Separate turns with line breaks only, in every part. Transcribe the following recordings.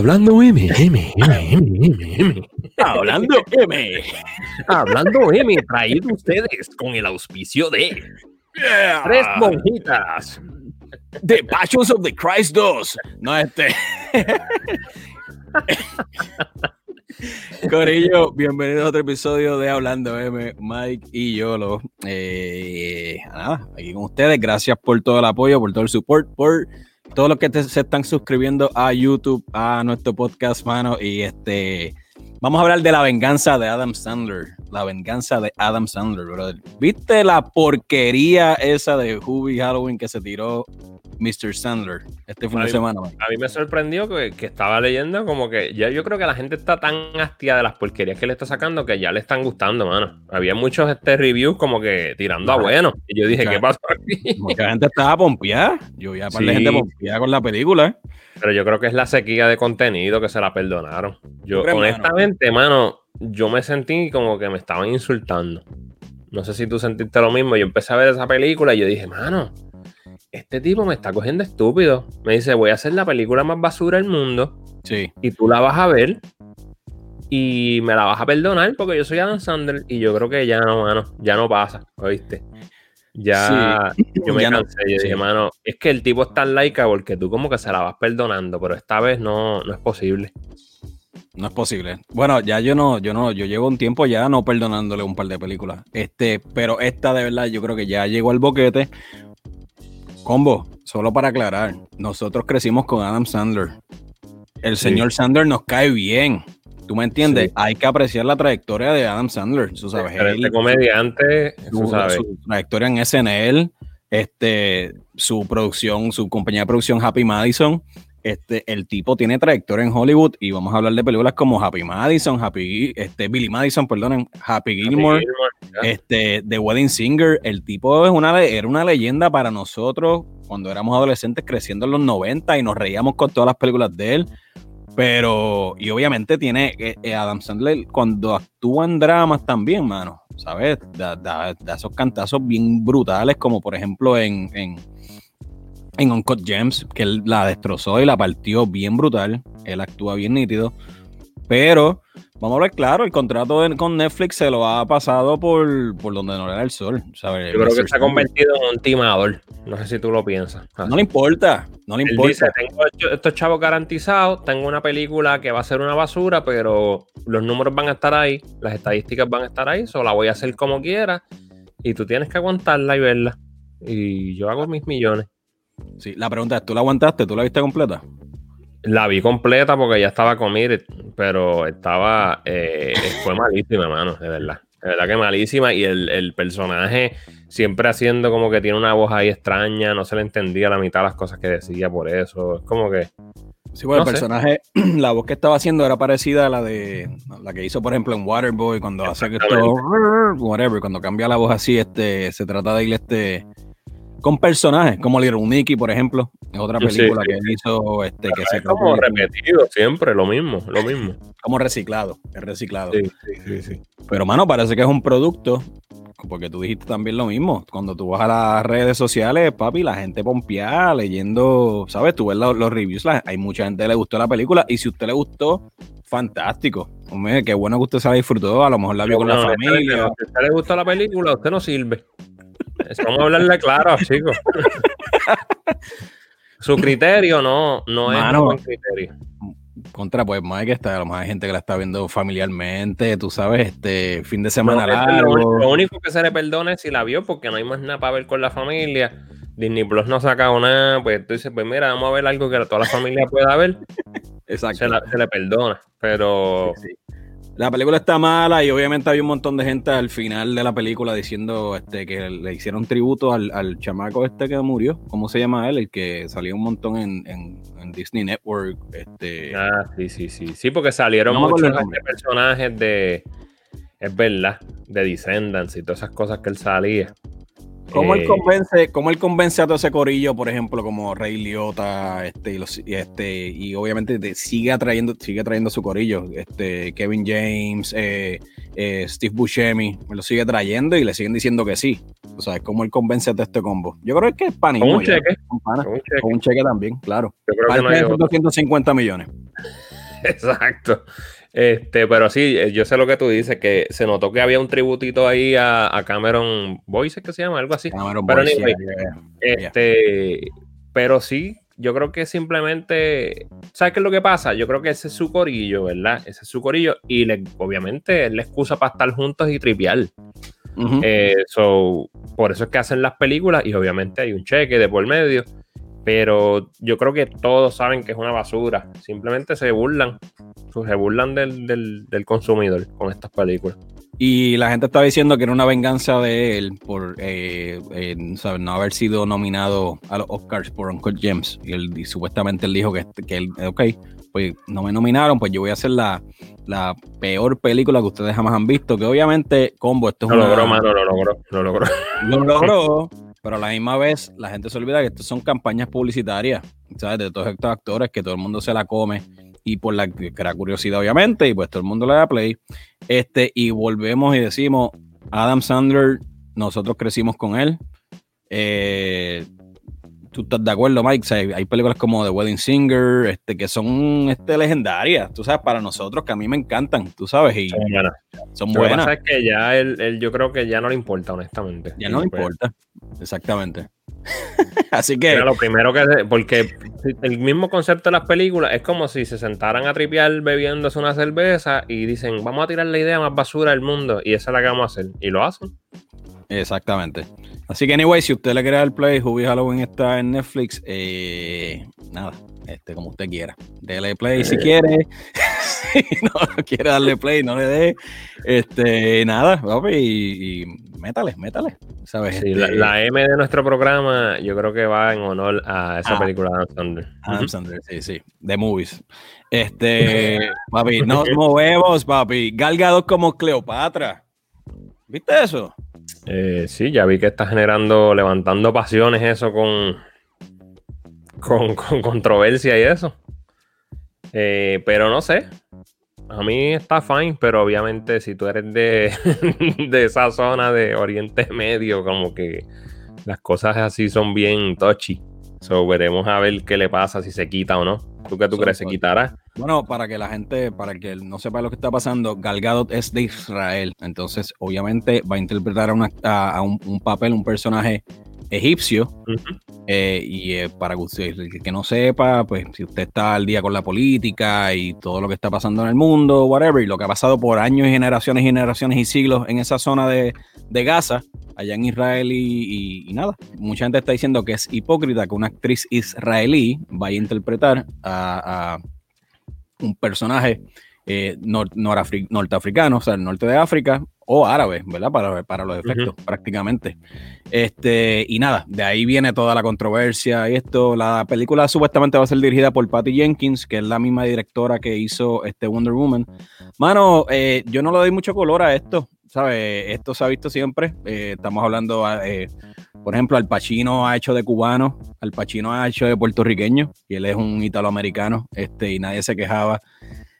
Hablando M, M, M, M, M, M. Hablando M. Hablando M, traído ustedes con el auspicio de Tres Monjitas. The Passions of the Christ 2. No, este. Corillo, bienvenido a otro episodio de Hablando M, Mike y Yolo. Eh, nada, aquí con ustedes. Gracias por todo el apoyo, por todo el support, por todos los que se están suscribiendo a YouTube, a nuestro podcast, mano. Y este, vamos a hablar de la venganza de Adam Sandler. La venganza de Adam Sandler, brother. ¿Viste la porquería esa de Hubie Halloween que se tiró Mr. Sandler este fin de semana.
A mí me sorprendió que, estaba leyendo como que ya yo creo que la gente está tan hastia de las porquerías que le está sacando que ya le están gustando, mano. Había muchos este reviews como que tirando a bueno. Y yo dije, ¿qué pasó aquí?
Mucha gente estaba pompeada. Yo vi a par de gente pompeada con la película.
Pero yo creo que es la sequía de contenido que se la perdonaron. Yo, honestamente, mano, yo me sentí como que me estaban insultando. No sé si tú sentiste lo mismo. Yo empecé a ver esa película y yo dije, mano, este tipo me está cogiendo estúpido. Me dice, voy a hacer la película más basura del mundo.
Sí.
Y tú la vas a ver y me la vas a perdonar porque yo soy Adam Sandler y yo creo que ya no, mano, ya no pasa, ¿oíste? Ya yo me cansé, yo dije, mano, es que el tipo está en laica porque tú como que se la vas perdonando, pero esta vez no, no es posible.
No es posible. Bueno, ya yo no, yo no, yo llevo un tiempo ya no perdonándole un par de películas. Este, pero esta de verdad yo creo que ya llegó al boquete Combo, solo para aclarar, nosotros crecimos con Adam Sandler. El señor Sandler nos cae bien. ¿Tú me entiendes? Hay que apreciar la trayectoria de Adam Sandler. Tú sabes,
este comediante,
su, trayectoria en SNL, este, su producción, su compañía de producción Happy Madison. Este, el tipo tiene trayectoria en Hollywood y vamos a hablar de películas como Happy Madison, Happy, este, Billy Madison, perdonen, Happy Gilmore, este, The Wedding Singer. El tipo es una, era una leyenda para nosotros cuando éramos adolescentes creciendo en los 90 y nos reíamos con todas las películas de él. Pero, y obviamente tiene eh, eh, Adam Sandler cuando actúa en dramas también, mano, ¿sabes? Da, esos cantazos bien brutales, como por ejemplo en en Uncut Gems, que él la destrozó y la partió bien brutal. Él actúa bien nítido. Pero, vamos a ver claro, el contrato con Netflix se lo ha pasado por, por donde no le da el sol. Yo
creo que se ha convertido en un timador. No sé si tú lo piensas.
No le importa, no le importa. Dice,
tengo estos chavos garantizados, tengo una película que va a ser una basura, pero los números van a estar ahí, las estadísticas van a estar ahí, solo la voy a hacer como quiera y tú tienes que aguantarla y verla. Y yo hago mis millones.
Sí, la pregunta es, ¿tú la aguantaste? ¿Tú la viste completa?
La vi completa porque ya estaba comida, pero estaba. Eh, fue malísima, hermano, de verdad. De verdad que malísima. Y el, personaje siempre haciendo como que tiene una voz ahí extraña. No se le entendía la mitad de las cosas que decía por eso. Es como que.
Sí, bueno, el personaje, la voz que estaba haciendo era parecida a la de la que hizo, por ejemplo, en Waterboy, cuando hace que esto, whatever, cuando cambia la voz así, este, se trata de ir este con personajes, como Little Nicky, por ejemplo, es otra película que hizo este que
se como repetido siempre, lo mismo, lo mismo.
Como reciclado, es reciclado. Sí, sí, sí, Pero mano, parece que es un producto, porque tú dijiste también lo mismo. Cuando tú vas a las redes sociales, papi, la gente pompea leyendo, ¿sabes? Tú ves los, reviews, hay mucha gente que le gustó la película y si a usted le gustó, fantástico. Hombre, qué bueno que usted se la disfrutó, a lo mejor la vio con la familia. Si
a usted le gustó la película, usted no sirve. Vamos a hablarle claro, chicos. Su criterio no, no es un buen criterio.
Contra, pues más que está, a lo mejor hay gente que la está viendo familiarmente, tú sabes, este fin de semana largo.
Lo, único que se le perdona es si la vio, porque no hay más nada para ver con la familia. Disney Plus no ha sacado nada, pues tú dices, pues mira, vamos a ver algo que toda la familia pueda ver. Exacto. Se, le perdona, pero
la película está mala y obviamente había un montón de gente al final de la película diciendo este, que le hicieron tributo al, chamaco este que murió. ¿Cómo se llama él? El que salió un montón en, Disney Network. Este...
Ah, sí, sí, sí. Sí, porque salieron muchos este personajes de. Es verdad, de Descendants y todas esas cosas que él salía.
¿Cómo, él eh, convence, ¿Cómo él convence a todo ese corillo, por ejemplo, como Rey Liotta, este, y, los, este, y obviamente sigue atrayendo, sigue trayendo su corillo, este, Kevin James, eh, eh, Steve Buscemi, me lo sigue trayendo y le siguen diciendo que sí. O sea, ¿cómo él convence a todo este combo? Yo creo que es panismo.
Con un cheque.
Con, un cheque. también, claro. Yo creo que no hay 250 millones.
Exacto. Este, pero sí, eh, yo sé lo que tú dices, que se notó que había un tributito ahí a, Cameron Boyce, que se llama, algo así. Cameron pero, este, pero sí, yo creo que simplemente, ¿sabes qué es lo que pasa? Yo creo que ese es su corillo, ¿verdad? Ese es su corillo y le, obviamente es la excusa para estar juntos y trivial. Eh, por eso es que hacen las películas y obviamente hay un cheque de por medio. Pero yo creo que todos saben que es una basura. Simplemente se burlan. Se burlan del, consumidor con estas películas.
Y la gente está diciendo que era una venganza de él por eh, no haber sido nominado a los Oscars por Uncle James. Y, él, supuestamente él dijo que, que él, ok, pues no me nominaron, pues yo voy a hacer la, peor película que ustedes jamás han visto. Que obviamente, Combo, esto es
lo Logró, mano, lo logró, lo logró.
Lo logró. Pero a la misma vez, la gente se olvida que esto son campañas publicitarias, ¿sabes? De todos estos actores que todo el mundo se la come y por la era curiosidad, obviamente, y pues todo el mundo le da play. Este, y volvemos y decimos: Adam Sandler, nosotros crecimos con él. Eh, tú estás de acuerdo, Mike. hay películas como The Wedding Singer, este, que son este, legendarias, tú sabes, para nosotros, que a mí me encantan, tú sabes, y son buenas.
Son buenas. Lo que ya él, yo creo que ya no le importa, honestamente.
Ya no le pues, importa, exactamente. Así que.
lo primero que. Porque el mismo concepto de las películas es como si se sentaran a tripear bebiéndose una cerveza y dicen, vamos a tirar la idea más basura del mundo y esa es la que vamos a hacer. Y lo hacen.
Exactamente. Así que, anyway, si usted le quiere dar play, Hubie Halloween está en Netflix. Eh, nada, este, como usted quiera. Dele play si quiere. si no quiere darle play, no le dé. Este, nada, papi, y, y métale, métale. ¿sabes?
Sí, la, este, M de nuestro programa, yo creo que va en honor a esa ah. película de Adam Sandler.
Adam Sandler, sí, sí. De movies. Este, papi, nos movemos, papi. Galgado como Cleopatra. ¿Viste eso?
Eh, sí, ya vi que está generando, levantando pasiones eso con, con, controversia y eso. Eh, pero no sé. A mí está fine, pero obviamente si tú eres de, de esa zona de Oriente Medio, como que las cosas así son bien touchy. So, veremos a ver qué le pasa, si se quita o no. ¿Tú qué tú crees? ¿Se quitará?
Bueno, para que la gente, para que no sepa lo que está pasando, Gal Gadot es de Israel. Entonces, obviamente, va a interpretar a, un, papel, un personaje egipcio. Eh, y eh, para que usted que no sepa, pues si usted está al día con la política y todo lo que está pasando en el mundo, whatever, y lo que ha pasado por años y generaciones y generaciones y siglos en esa zona de, de Gaza, allá en Israel y, nada. Mucha gente está diciendo que es hipócrita que una actriz israelí vaya a interpretar a, un personaje eh, norteafricano, o sea, el norte de África, o árabe, ¿verdad? Para, para los efectos, prácticamente. Este, y nada, de ahí viene toda la controversia y esto. La película supuestamente va a ser dirigida por Patty Jenkins, que es la misma directora que hizo este Wonder Woman. Mano, eh, yo no le doy mucho color a esto. ¿Sabes? Esto se ha visto siempre. Eh, estamos hablando, eh, por ejemplo, Al Pacino ha hecho de cubano, Al Pacino ha hecho de puertorriqueño, y él es un italoamericano, este, y nadie se quejaba.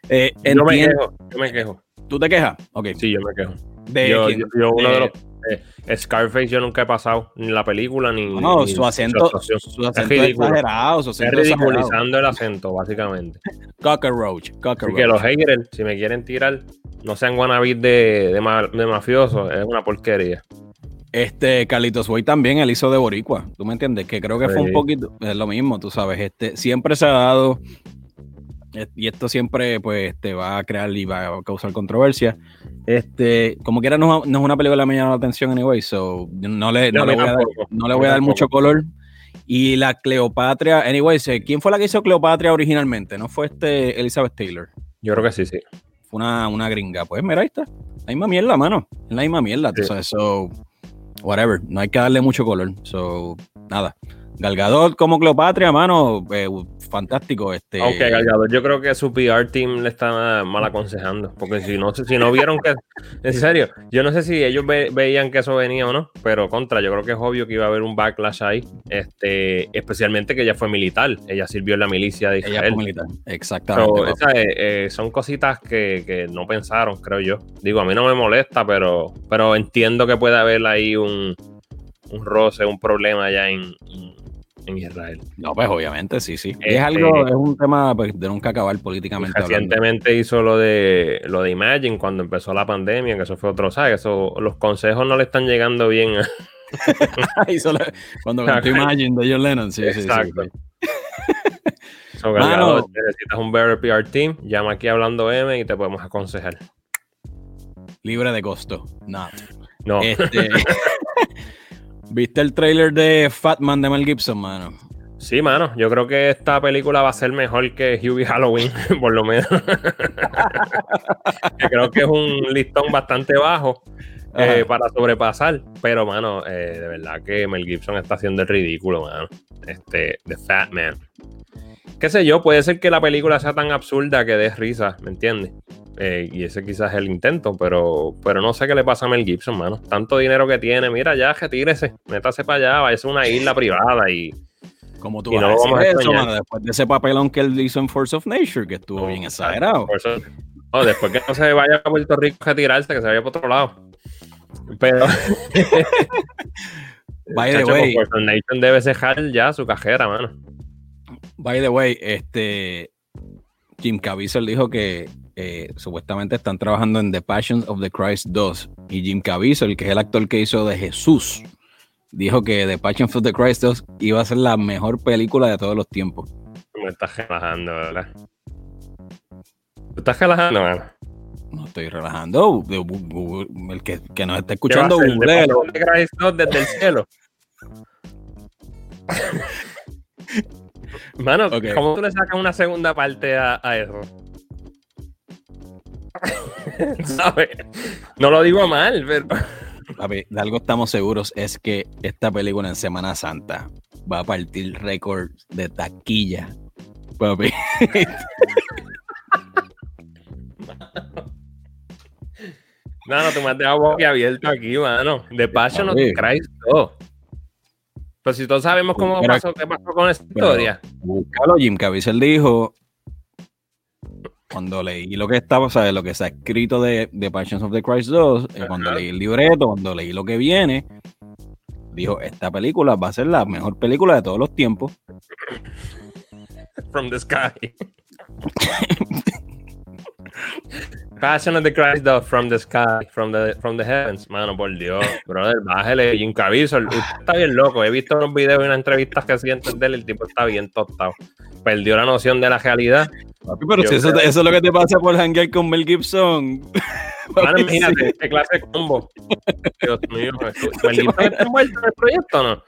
Eh, yo me quejo, yo me quejo.
¿Tú te quejas? Ok.
Sí, yo me quejo. yo, uno de los Scarface yo nunca he pasado ni la película ni.
No, su acento, su, acento es, exagerado. Su
acento es ridiculizando el acento, básicamente.
Cockroach.
Así que los haters, si me quieren tirar, no sean wannabes de, de, de mafiosos, es una porquería.
Este, Carlitos Boy también, él hizo de Boricua, ¿tú me entiendes? Que creo que fue un poquito, es lo mismo, tú sabes, este, siempre se ha dado, eh, y esto siempre, pues, te va a crear y va a causar controversia. Este, como quiera, no, no es una película que me llama la atención, anyway, so, no le, no, le voy, a dar, no le voy a dar mucho color. Y la Cleopatra, anyway, ¿quién fue la que hizo Cleopatra originalmente? ¿No fue este Elizabeth Taylor?
Yo creo que sí, sí
una, una gringa. Pues mira, ahí está. La misma mierda, mano. Es la misma mierda. Sí. So, whatever. No hay que darle mucho color. So, nada. Galgador como Cleopatra, mano, eh, fantástico. Este...
Aunque Galgador, yo creo que su PR team le está mal aconsejando. Porque si no, si no vieron que. En serio, yo no sé si ellos veían que eso venía o no, pero contra, yo creo que es obvio que iba a haber un backlash ahí. Este, especialmente que ella fue militar. Ella sirvió en la milicia de Israel. Ella fue militar,
exactamente.
Eh, son cositas que, que, no pensaron, creo yo. Digo, a mí no me molesta, pero, pero entiendo que puede haber ahí un, un roce, un problema allá en en Israel.
No, pues obviamente, sí, sí. es algo, este, es un tema pues, de nunca acabar políticamente.
Recientemente hizo lo de lo de Imagine cuando empezó la pandemia, que eso fue otro, ¿sabes? Eso, los consejos no le están llegando bien.
cuando cantó Imagine de John Lennon, sí, Exacto. sí, sí.
So, necesitas un better PR team, llama aquí hablando M y te podemos aconsejar.
Libre de costo. No. No. Este, ¿Viste el trailer de Fatman de Mel Gibson, mano?
Sí, mano. Yo creo que esta película va a ser mejor que Hubie Halloween, por lo menos. creo que es un listón bastante bajo eh, para sobrepasar. Pero, mano, eh, de verdad que Mel Gibson está haciendo el ridículo, mano. Este, The Fat Man qué sé yo, puede ser que la película sea tan absurda que dé risa, ¿me entiendes? Eh, y ese quizás es el intento, pero, pero no sé qué le pasa a Mel Gibson, mano. Tanto dinero que tiene, mira, ya retírese, métase para allá, vaya a una isla privada y.
Como tú vas a eso, mano, después de ese papelón que él hizo en Force of Nature, que estuvo bien exagerado.
Después que no se vaya a Puerto Rico a retirarse, que se vaya por otro lado. Pero. By the way. Force of Nature debe cejar ya su cajera, mano.
By the way, este Jim Caviezel dijo que eh, supuestamente están trabajando en The Passion of the Christ 2 y Jim Caviezel, que es el actor que hizo de Jesús, dijo que The Passion of the Christ 2 iba a ser la mejor película de todos los tiempos.
Me estás relajando, ¿verdad? ¿Te estás relajando, man?
No estoy relajando. El que, que nos está escuchando,
2 desde el cielo. Mano, ¿cómo tú le sacas una segunda parte a, eso? ¿Sabes? No lo digo mal, pero.
Papi, de algo estamos seguros es que esta película en Semana Santa va a partir récord de taquilla. Papi.
no, no, tú me has dejado abierto aquí, mano. De Passion of Christ 2. Pero si todos sabemos cómo pasó, qué pasó con esa historia.
Búscalo, Jim Caviezel dijo, cuando leí lo que estaba, o sea, lo que se ha escrito de, de Passions of the Christ 2, eh, cuando leí el libreto, cuando leí lo que viene, dijo, esta película va a ser la mejor película de todos los tiempos.
From the sky. Passion of the Christ from the sky, from the, from the heavens. Mano, por Dios, brother, bájale. Jim Caviezel, usted está bien loco. He visto unos videos y unas entrevistas que sienten de él, el tipo está bien tostado. Perdió la noción de la realidad.
pero si eso, eso, es lo que te pasa por hangar con Mel Gibson.
Mano, imagínate, qué clase de combo. Dios mío, ¿Mel Gibson está envuelto en el proyecto o no?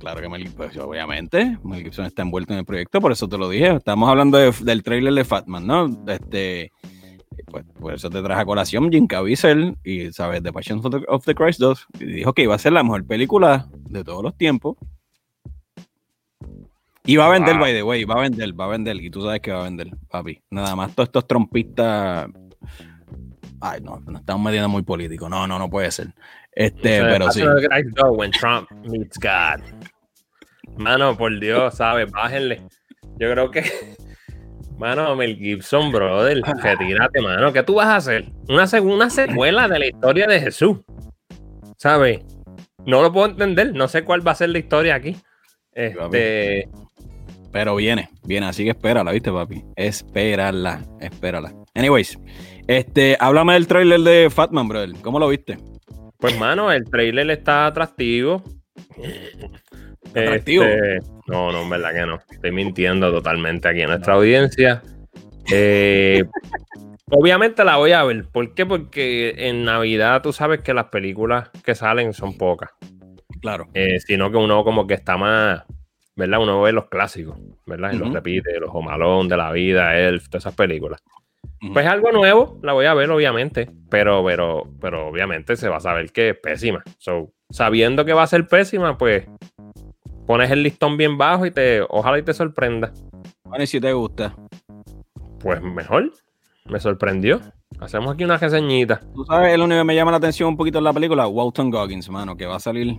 Claro que Mel Gibson, pues, obviamente, Mel Gibson está envuelto en el proyecto, por eso te lo dije. Estamos hablando del trailer de Fatman, ¿no? Este pues por eso te traje a colación Jim Caviezel y, ¿sabes? The Passion of the, Christ 2. Y dijo que iba a ser la mejor película de todos los tiempos. Y va a vender, by the way, va a vender, va a vender. Y tú sabes que va a vender, papi. Nada más todos estos trompistas. Ay, no, nos estamos metiendo muy político. No, no, no puede ser. Este, pero sí.
When Trump meets God. Mano, por Dios, ¿sabes? Bájenle. Yo creo que Mano, Mel Gibson, brother, retírate, mano. ¿Qué tú vas a hacer? Una, segunda secuela de la historia de Jesús. ¿Sabes? No lo puedo entender. No sé cuál va a ser la historia aquí. Este...
Pero viene, viene, así que espérala, ¿viste, papi? Espérala, espérala. Anyways, este, háblame del trailer de Fatman, brother. ¿Cómo lo viste?
Pues, mano, el trailer está atractivo.
¿Atractivo?
Este, no, no, en verdad que no. Estoy mintiendo totalmente aquí en nuestra audiencia. Eh, obviamente la voy a ver. ¿Por qué? Porque en Navidad tú sabes que las películas que salen son pocas.
Claro.
Eh, sino que uno como que está más, ¿verdad? Uno ve los clásicos, ¿verdad? Y los repite, los Homalón de la vida, Elf, todas esas películas. Pues algo nuevo, la voy a ver, obviamente. Pero, pero, pero obviamente se va a saber que es pésima. So, sabiendo que va a ser pésima, pues pones el listón bien bajo y te, ojalá y te sorprenda.
Bueno, y si te gusta.
Pues mejor. Me sorprendió. Hacemos aquí una reseñita.
Tú sabes, el único que me llama la atención un poquito en la película, Walton Goggins, mano, que va a salir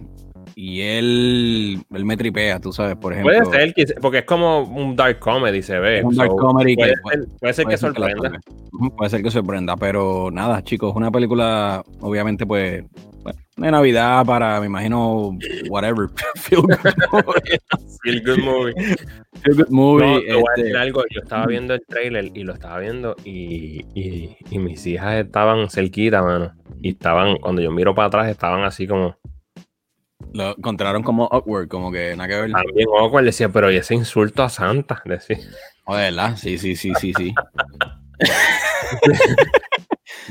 y él, él me tripea, tú sabes, por ejemplo.
Puede ser, porque es como un dark comedy, se ve.
un dark comedy
puede,
que,
ser, puede, ser, que sorprenda.
puede ser que sorprenda, pero nada, chicos, una película, obviamente, pues, de Navidad para, me imagino, whatever. Feel good movie.
Feel good movie.
Feel good movie.
No, te voy a
este,
decir algo. Yo estaba viendo el trailer y lo estaba viendo y, y, y mis hijas estaban cerquita, mano. Y estaban, cuando yo miro para atrás, estaban así como.
Lo encontraron como awkward, como que nada que ver.
También awkward, decía, pero y ese insulto a Santa, decía.
Oh, de verdad, sí, sí, sí, sí, sí.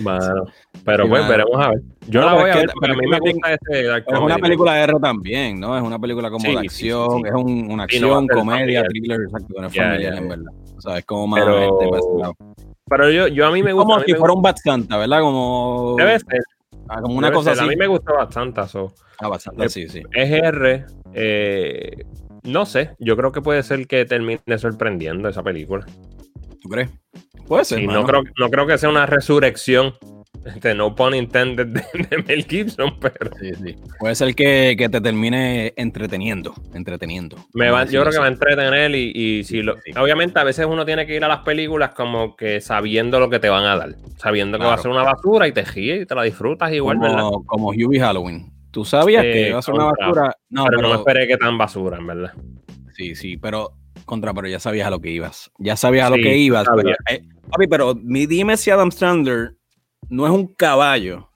Bueno, pero
Sí,
pues
mano.
veremos a ver. Yo
No,
la voy
es
a
que-
ver,
pero
a mí me gusta este dark
Es una película R también, ¿no? Es una película como
Sí,
de acción,
sí.
es un- una
no
acción,
ser
comedia, thriller, exacto, no es
Ya,
familiar en verdad. O sea, es como más
Pero-
este.
Pero yo, yo a mí me gusta.
Como si
me
fuera un Bad Santa, ¿verdad? Como,
Debe ser,
ah, como una cosa así.
A mí me gustó bastante. so.
Ah, Bad Santa,
Eh,
sí, sí.
Es R. eh, no sé, yo creo que puede ser que termine sorprendiendo esa película.
¿Tú crees? Puede ser, mano.
no creo, no creo que sea una resurrección, este, no pun intended, de, de Mel Gibson, pero
Sí, sí. Puede ser que, que te termine entreteniendo, entreteniendo.
me va, yo creo que va a entretener y, y si lo,
Sí.
obviamente a veces uno tiene que ir a las películas como que sabiendo lo que te van a dar, sabiendo que va a ser una basura y te ríes y te la disfrutas igual, ¿verdad?
como, como Hubie Halloween. ¿Tú sabías
Eh,
que iba a ser una basura? No,
pero,
pero,
no me esperé que tan basura, en verdad.
sí, sí, pero contra, pero ya sabías a lo que ibas. Ya sabías a lo que ibas.
sabía.
Pero, eh, papi, pero mi- dime si Adam Sandler no es un caballo.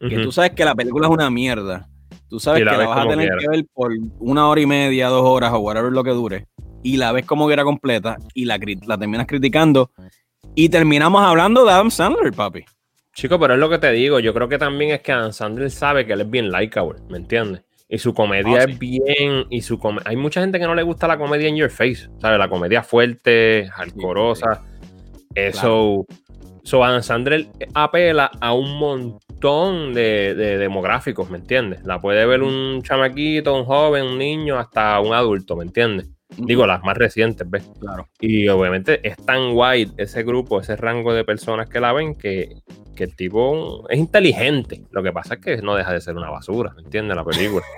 Que
Ujú.
tú sabes que la película es una mierda. Tú sabes que la vas a tener
quiera.
que ver por una hora y media, dos horas o whatever lo que dure. Y la ves como que era completa y la, la terminas criticando. Y terminamos hablando de Adam Sandler, papi.
Chico, pero es lo que te digo. Yo creo que también es que Adam Sandler sabe que él es bien likeable, ¿me entiendes? Y su comedia
Ah, sí.
es bien. Y su come- Hay mucha gente que no le gusta la comedia in your face, ¿sabes? La comedia fuerte, alcorosa. Eso. So, Adam Sandler apela a un montón de, de demográficos, ¿me entiendes? La puede ver un chamaquito, un joven, un niño, hasta un adulto, ¿me entiendes? Digo, las más recientes, ¿ves?
Claro.
Y obviamente es tan wide ese grupo, ese rango de personas que la ven, que, que el tipo es inteligente. Lo que pasa es que no deja de ser una basura, ¿me entiendes? La película.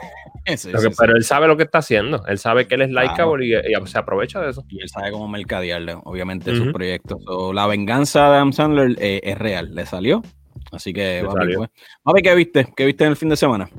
Sí,
Lo que-
sí, sí.
Pero él sabe lo que está haciendo. Él sabe que él es
Claro.
likeable y, y se aprovecha de eso.
Y él sabe cómo mercadearle, obviamente, sus proyectos. So, la venganza de Adam Sandler eh, es real, le salió. Así que, papi, pues. ¿qué viste? ¿Qué viste en el fin de semana?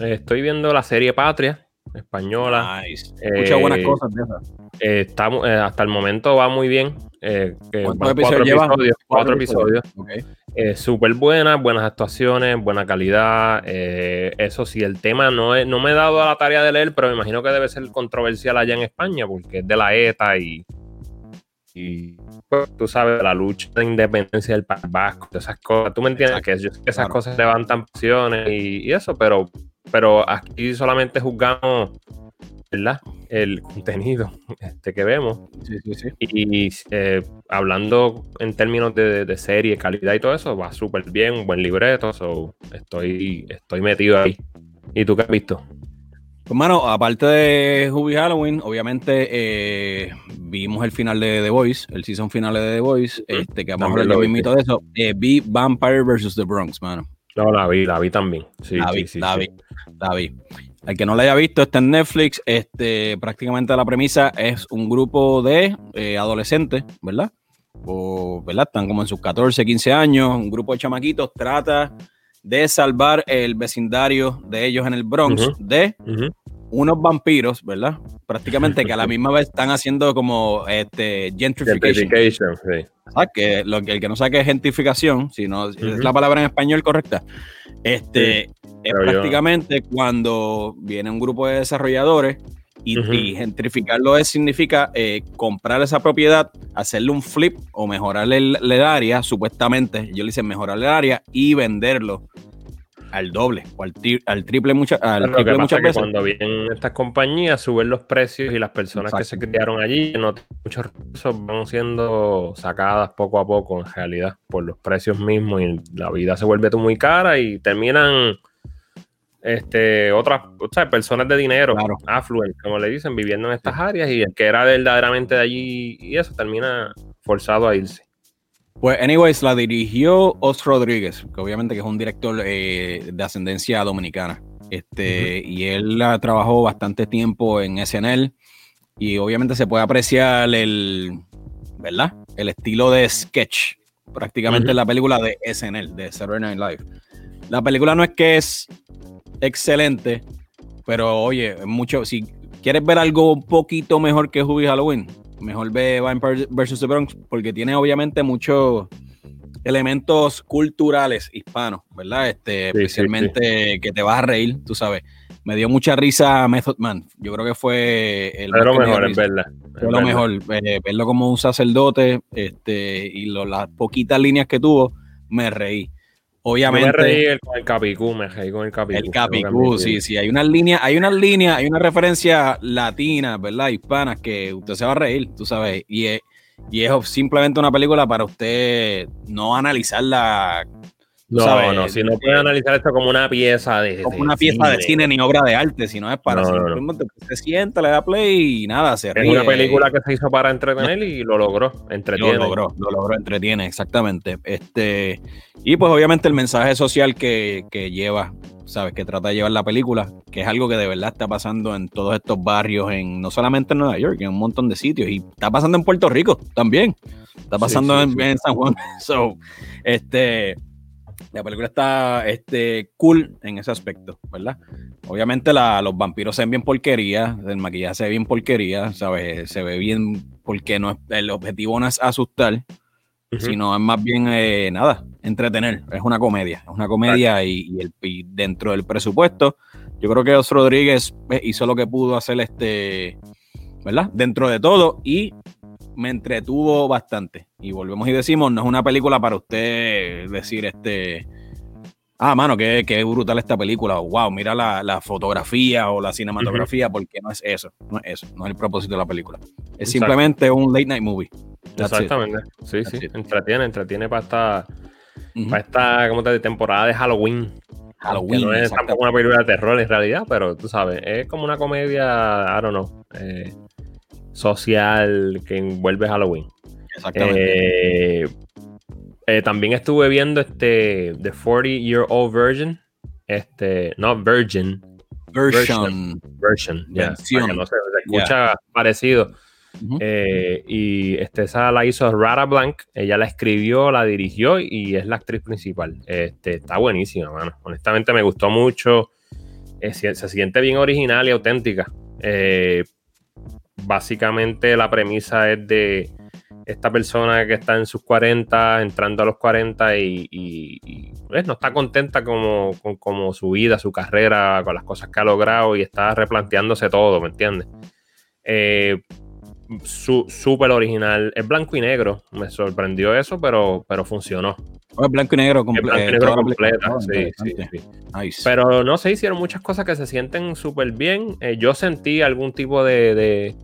Eh, estoy viendo la serie Patria, española.
Nice. Escucha
Eh,
buenas cosas de esas.
Eh, estamos, eh, hasta el momento va muy bien. Eh,
¿Cuántos episodios
cuatro
lleva?
episodios. Cuatro episodios.
Ok.
Eh, Súper buena, buenas actuaciones, buena calidad. eh, eso sí, el tema no, es, no me he dado a la tarea de leer, pero me imagino que debe ser controversial allá en España, porque es de la ETA y, y pues, tú sabes, la lucha de independencia del País Vasco, esas cosas. Tú me entiendes
Exacto,
que yo sé que esas
claro.
cosas levantan pasiones y, y eso, pero, pero aquí solamente juzgamos ¿verdad? el contenido este, que vemos.
Sí, sí, sí.
Y eh, hablando en términos de, de serie, calidad y todo eso, va súper bien, un buen libreto, so, estoy, estoy metido ahí. ¿Y tú qué has visto?
Pues, mano, aparte de Halloween, obviamente eh, vimos el final de The Voice, el season final de The Voice, este, que vamos a hablar mismito de eso. Eh, vi Vampire vs. The Bronx, mano.
No, la vi, la vi también. Sí,
la vi,
sí,
la
sí.
vi, la vi. El que no la haya visto está en Netflix. Este, prácticamente la premisa es un grupo de eh, adolescentes, ¿verdad? O, ¿verdad? Están como en sus 14, 15 años. Un grupo de chamaquitos trata de salvar el vecindario de ellos en el Bronx
Ujú.
de
Ujú.
Unos vampiros, ¿verdad? Prácticamente que a la misma vez están haciendo como este gentrification.
Gentrification, sí.
¿sabes? Que lo que el que no sabe qué es gentrificación, si no es
Ujú.
la palabra en español correcta, este es
creo yo.
prácticamente cuando viene un grupo de desarrolladores y,
Ujú.
y gentrificarlo es, significa eh, comprar esa propiedad, hacerle un flip o mejorarle el, el área, supuestamente, yo le hice mejorarle el área y venderlo al doble o al, tri- al triple, mucha- al triple muchas veces.
cuando vienen estas compañías, suben los precios y las personas que se criaron allí, no muchos recursos, van siendo sacadas poco a poco, en realidad, por los precios mismos y la vida se vuelve muy cara y terminan este, otras o sea, personas de dinero,
Claro.
affluent, como le dicen, viviendo en estas áreas y el que era verdaderamente de allí y eso termina forzado a irse.
Pues, anyways, la dirigió Os Rodríguez, que obviamente que es un director eh, de ascendencia dominicana. Este, Y él trabajó bastante tiempo en SNL. Y obviamente se puede apreciar el, ¿verdad? El estilo de sketch, prácticamente en la película de SNL, de Saturday Night Live. La película no es que es excelente, pero oye, mucho, si quieres ver algo un poquito mejor que Hubie Halloween, mejor ve Vampire vs. The Bronx, porque tiene obviamente muchos elementos culturales hispanos, ¿verdad? Este, especialmente que te vas a reír, tú sabes me dio mucha risa Method Man. Yo creo que fue
el lo mejor, es verdad.
Fue lo mejor, eh, verlo como un sacerdote este, y las poquitas líneas que tuvo, me reí. Obviamente. me
reí con el Capicú, me reí con el Capicú.
El Capicú, sí, sí. Hay unas líneas, hay unas líneas, hay una referencia latina, ¿verdad? Hispanas que usted se va a reír, tú sabes. Y es, y es simplemente una película para usted no analizarla
no, no, si no puede analizar esto como una pieza de.
Como una pieza de cine ni obra de arte, sino es para. No, Se sienta, le da play y nada, se
ríe. Es una película que se hizo para entretener y lo logró. Entretiene.
Lo logró, lo logró, entretiene, exactamente. Este, y pues obviamente el mensaje social que, que lleva, ¿sabes? Que trata de llevar la película, que es algo que de verdad está pasando en todos estos barrios, en no solamente en Nueva York, en un montón de sitios. Y está pasando en Puerto Rico también. Está pasando en, en San Juan. So, este la película está este, cool en ese aspecto, ¿verdad? Obviamente los vampiros se ven bien porquería, el maquillaje se ve bien porquería, ¿sabes? Se ve bien porque no es, el objetivo no es asustar, sino es más bien, eh, nada, entretener. Es una comedia, es una comedia y, el, dentro del presupuesto, yo creo que Os Rodríguez eh, hizo lo que pudo hacer este, ¿verdad? Dentro de todo y me entretuvo bastante. Y volvemos y decimos, no es una película para usted decir este. Ah, mano, qué, qué brutal esta película. Wow, mira la, fotografía o la cinematografía, porque no es eso. No es eso. No es el propósito de la película. Es simplemente un late night movie.
Exactamente. Sí, sí. Entretiene, entretiene para esta, para esta como te temporada de Halloween. Halloween. no es tampoco una película de terror en realidad, pero tú sabes, es como una comedia, I don't know. Eh, social que envuelve Halloween. Exactamente. Eh, eh, también estuve viendo este The 40 Year Old Virgin. Este, no Virgin.
Version.
Version, ya. no sé, se escucha parecido. Eh, y este, esa la hizo Rara Blank. Ella la escribió, la dirigió y es la actriz principal. Este, está buenísima, mano. Honestamente me gustó mucho. se, siente bien original y auténtica. Eh, básicamente la premisa es de esta persona que está en sus 40, entrando a los 40 y, pues, no está contenta como, con como su vida, su carrera, con las cosas que ha logrado y está replanteándose todo, ¿me entiendes? Eh, súper original, es blanco y negro, me sorprendió eso, pero, pero funcionó.
Es blanco y negro, completa.
Sí, sí, sí. Pero no sé, hicieron muchas cosas que se sienten súper bien. Eh, yo sentí algún tipo de de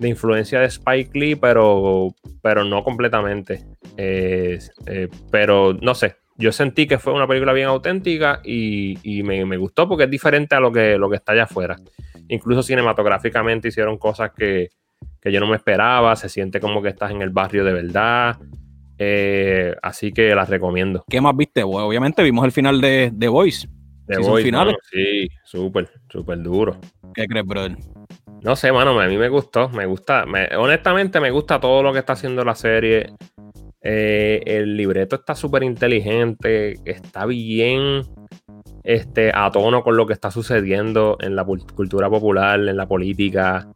influencia de Spike Lee, pero, pero no completamente. Eh, pero no sé, yo sentí que fue una película bien auténtica y, me, gustó porque es diferente a lo que, lo que está allá afuera. Incluso cinematográficamente hicieron cosas que, yo no me esperaba, se siente como que estás en el barrio de verdad. Eh, así que las recomiendo.
¿Qué más viste? obviamente vimos el final de The Voice.
The Voice, sí, súper, súper duro.
¿Qué crees, brother?
No sé, mano, a mí me gustó, me gusta, honestamente me gusta todo lo que está haciendo la serie. Eh, el libreto está súper inteligente, está bien este, a tono con lo que está sucediendo en la cultura popular, en la política.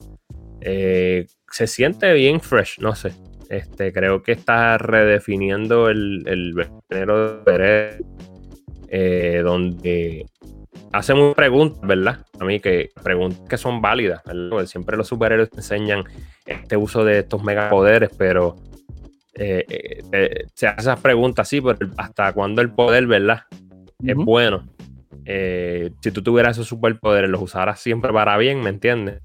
Eh, se siente bien fresh, no sé. Este, creo que está redefiniendo el, el de Pérez, eh, donde hace muchas preguntas, ¿verdad? A mí que preguntas que son válidas, ¿verdad? siempre los superhéroes enseñan este uso de estos megapoderes, pero eh, eh, eh, se hacen esas preguntas, sí, pero hasta cuando el poder, ¿verdad? Es bueno. si tú tuvieras esos superpoderes, los usaras siempre para bien, ¿me entiendes?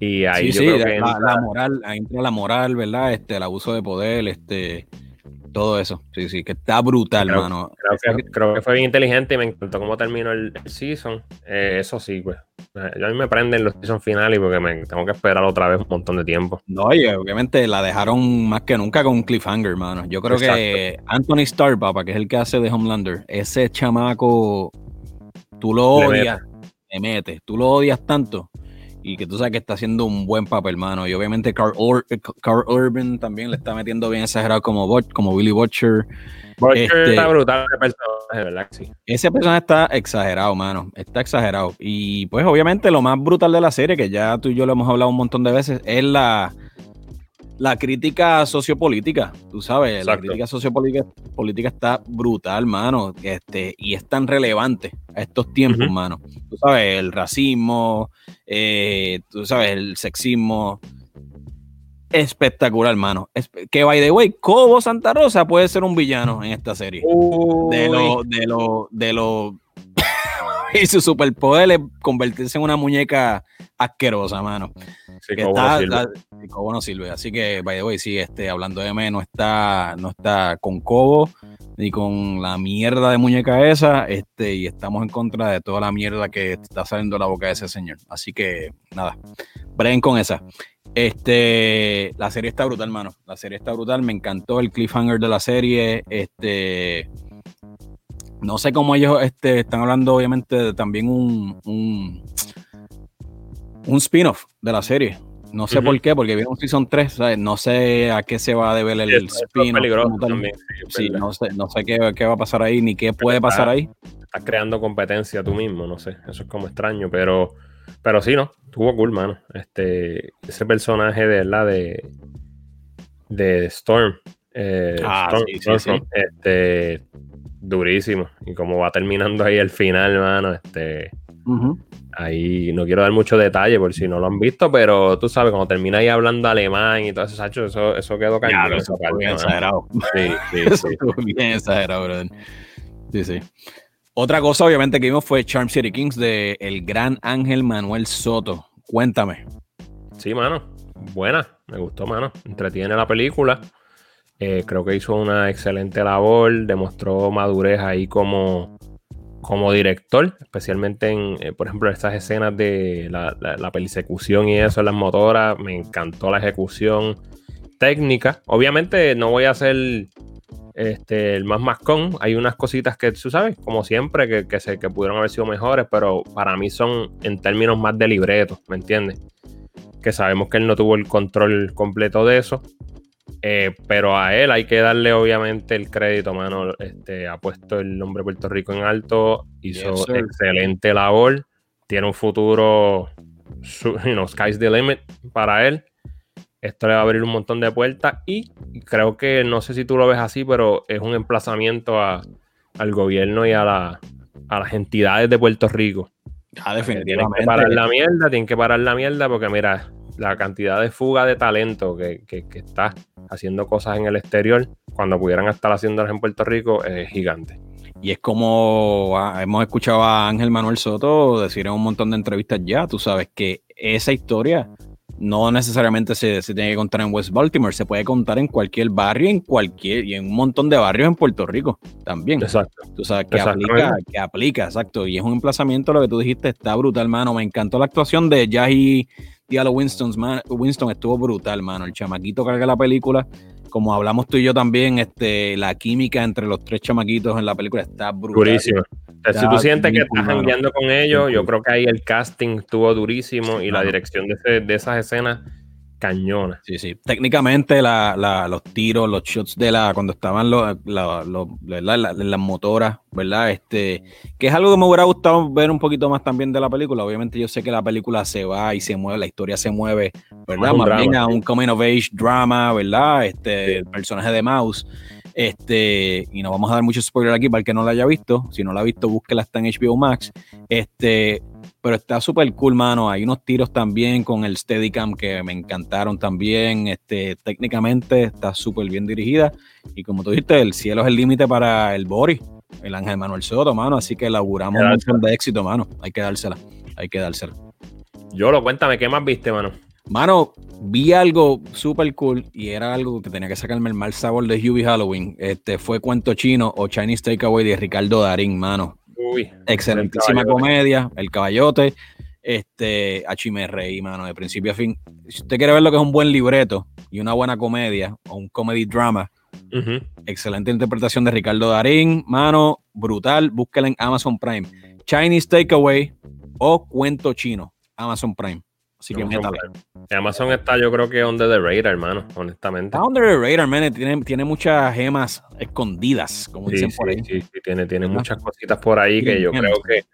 Y ahí yo creo que la, moral, ahí entra la moral, ¿verdad? Este, el abuso de poder, este, todo eso. Sí, sí, que está brutal, creo, mano.
Creo que, fue bien inteligente y me encantó cómo terminó el, season. Eh, eso sí, pues. a mí me prenden los season finales porque me tengo que esperar otra vez un montón de tiempo.
No, oye, obviamente la dejaron más que nunca con un cliffhanger, mano. Yo creo que Anthony Starr, papá, que es el que hace de Homelander, ese chamaco, tú lo odias. te mete. Tú lo odias tanto y que tú sabes que está haciendo un buen papel, hermano. Y obviamente Carl, Urban también le está metiendo bien exagerado como, como Billy Butcher.
Butcher este, está brutal ese personaje, ¿verdad? Sí.
Ese personaje está exagerado, mano. Está exagerado. Y pues obviamente lo más brutal de la serie, que ya tú y yo lo hemos hablado un montón de veces, es la, la crítica sociopolítica, tú sabes, la crítica sociopolítica política está brutal, mano, este, y es tan relevante a estos tiempos, mano. Tú sabes, el racismo, eh, tú sabes, el sexismo, espectacular, mano. que by the way, Cobo Santa Rosa puede ser un villano en esta serie. De lo, de lo, de lo. y su superpoder es convertirse en una muñeca asquerosa, mano. Sí, que está, no sirve. Así que, by the way, sí, este, hablando de M, no está, no está con Cobo ni con la mierda de muñeca esa, este, y estamos en contra de toda la mierda que está saliendo de la boca de ese señor. Así que, nada, breguen con esa. Este, la serie está brutal, hermano. La serie está brutal. Me encantó el cliffhanger de la serie. Este, no sé cómo ellos este, están hablando, obviamente, de también un, un un spin-off de la serie. No sé por qué, porque viene un Season 3, No sé a qué se va a deber el, spin-off. Sí, no sé, no sé qué, va a pasar ahí, ni qué puede pasar ahí.
Estás creando competencia tú mismo, no sé. Eso es como extraño, pero, pero sí, ¿no? Tuvo cool, mano. Este, ese personaje de la de, de Storm. Eh, ah, Storm, Este, durísimo. Y como va terminando ahí el final, mano, este. Ahí no quiero dar mucho detalle por si no lo han visto, pero tú sabes, cuando termina ahí hablando alemán y todo eso, eso, eso quedó cañón.
Eso fue bien exagerado. Sí, sí, eso sí. bien exagerado, brother. Sí, sí. Otra cosa, obviamente, que vimos fue Charm City Kings de el gran Ángel Manuel Soto. Cuéntame.
Sí, mano. Buena. Me gustó, mano. Entretiene la película. Eh, creo que hizo una excelente labor. Demostró madurez ahí como como director, especialmente en, eh, por ejemplo, estas escenas de la, persecución y eso en las motoras, me encantó la ejecución técnica. Obviamente no voy a ser este, el más mascón, hay unas cositas que tú sabes, como siempre, que, que, se, que pudieron haber sido mejores, pero para mí son en términos más de libreto, ¿me entiendes? Que sabemos que él no tuvo el control completo de eso. Eh, pero a él hay que darle obviamente el crédito, mano. Este, ha puesto el nombre Puerto Rico en alto, hizo excelente labor, tiene un futuro, you know, sky's the limit para él. Esto le va a abrir un montón de puertas y creo que, no sé si tú lo ves así, pero es un emplazamiento al gobierno y a, la, a las entidades de Puerto Rico.
Ah, definitivamente.
Tienen que parar la mierda, tienen que parar la mierda porque mira, la cantidad de fuga de talento que, está haciendo cosas en el exterior cuando pudieran estar haciéndolas en Puerto Rico es gigante.
Y es como ah, hemos escuchado a Ángel Manuel Soto decir en un montón de entrevistas ya, tú sabes que esa historia no necesariamente se, tiene que contar en West Baltimore, se puede contar en cualquier barrio, en cualquier, y en un montón de barrios en Puerto Rico también.
Exacto.
Tú sabes que aplica, que aplica, exacto. Y es un emplazamiento, lo que tú dijiste, está brutal, hermano. Me encantó la actuación de Jahi Diallo Winston, Winston estuvo brutal, mano. El chamaquito carga la película. Como hablamos tú y yo también, este, la química entre los tres chamaquitos en la película está brutal.
Durísimo. si tú sientes que estás enviando con ellos, yo creo que ahí el casting estuvo durísimo y la dirección de, de esas escenas cañona.
Sí, sí. Técnicamente los tiros, los shots de la, cuando estaban los, las motoras, ¿verdad? Este, que es algo que me hubiera gustado ver un poquito más también de la película. Obviamente yo sé que la película se va y se mueve, la historia se mueve, ¿verdad? Más bien a un coming of age drama, ¿verdad? Este, el personaje de Mouse. Este, y no vamos a dar mucho spoiler aquí para el que no la haya visto. Si no la ha visto, búsquela, está en HBO Max. Este, pero está súper cool, mano. Hay unos tiros también con el Steadicam que me encantaron también. Este, técnicamente está súper bien dirigida. Y como tú dijiste, el cielo es el límite para el Boris, el Ángel Manuel Soto, mano. Así que elaboramos un montón de éxito, mano. Hay que dársela. Hay que dársela.
Yo lo cuéntame, ¿qué más viste, mano?
Mano, vi algo súper cool y era algo que tenía que sacarme el mal sabor de Hubie Halloween. Este fue Cuento Chino o Chinese Takeaway de Ricardo Darín, mano. Excelentísima comedia, El Caballote. Este, me reí, mano, de principio a fin. Si usted quiere ver lo que es un buen libreto y una buena comedia o un comedy drama, excelente interpretación de Ricardo Darín, mano, brutal. Búsquela en Amazon Prime. Chinese Takeaway o Cuento Chino, Amazon Prime. Así que métale.
Amazon está, yo creo que under the radar, hermano, honestamente.
Está under the radar, man. Tiene, tiene muchas gemas escondidas, como dicen por ahí.
Sí, sí, tiene, tiene muchas cositas por ahí que yo creo que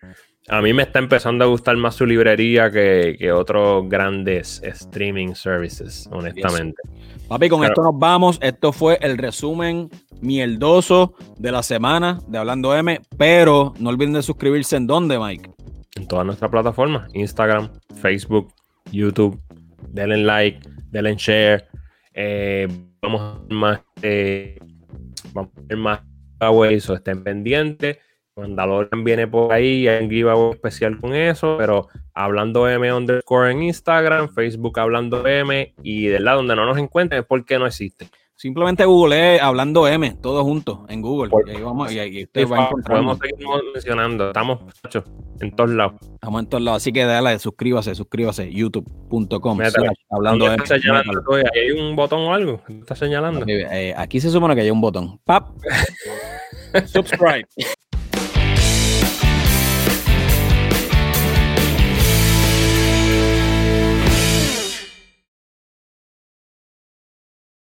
a mí me está empezando a gustar más su librería que, otros grandes streaming services, honestamente.
Papi, con esto nos vamos. Esto fue el resumen mierdoso de la semana de Hablando M. Pero no olviden de suscribirse en dónde, Mike.
En todas nuestras plataformas: Instagram, Facebook, YouTube. Denle like, denle share. Eh, vamos a ver más. Eh, vamos a ver más giveaways estén pendientes. Mandalorian viene por ahí, hay un giveaway especial con eso, pero hablando M underscore en Instagram, Facebook hablando M y del lado donde no nos encuentren es porque no existe.
Simplemente google hablando M, todo junto en Google. y ahí vamos, y ahí usted
va. Podemos seguir mencionando, estamos en todos lados.
Estamos en todos lados, así que dale, suscríbase, suscríbase, youtube.com.
Hablando M. ¿Hay un botón o algo? ¿Estás señalando?
Eh, aquí se supone que hay un botón. Pap. Subscribe.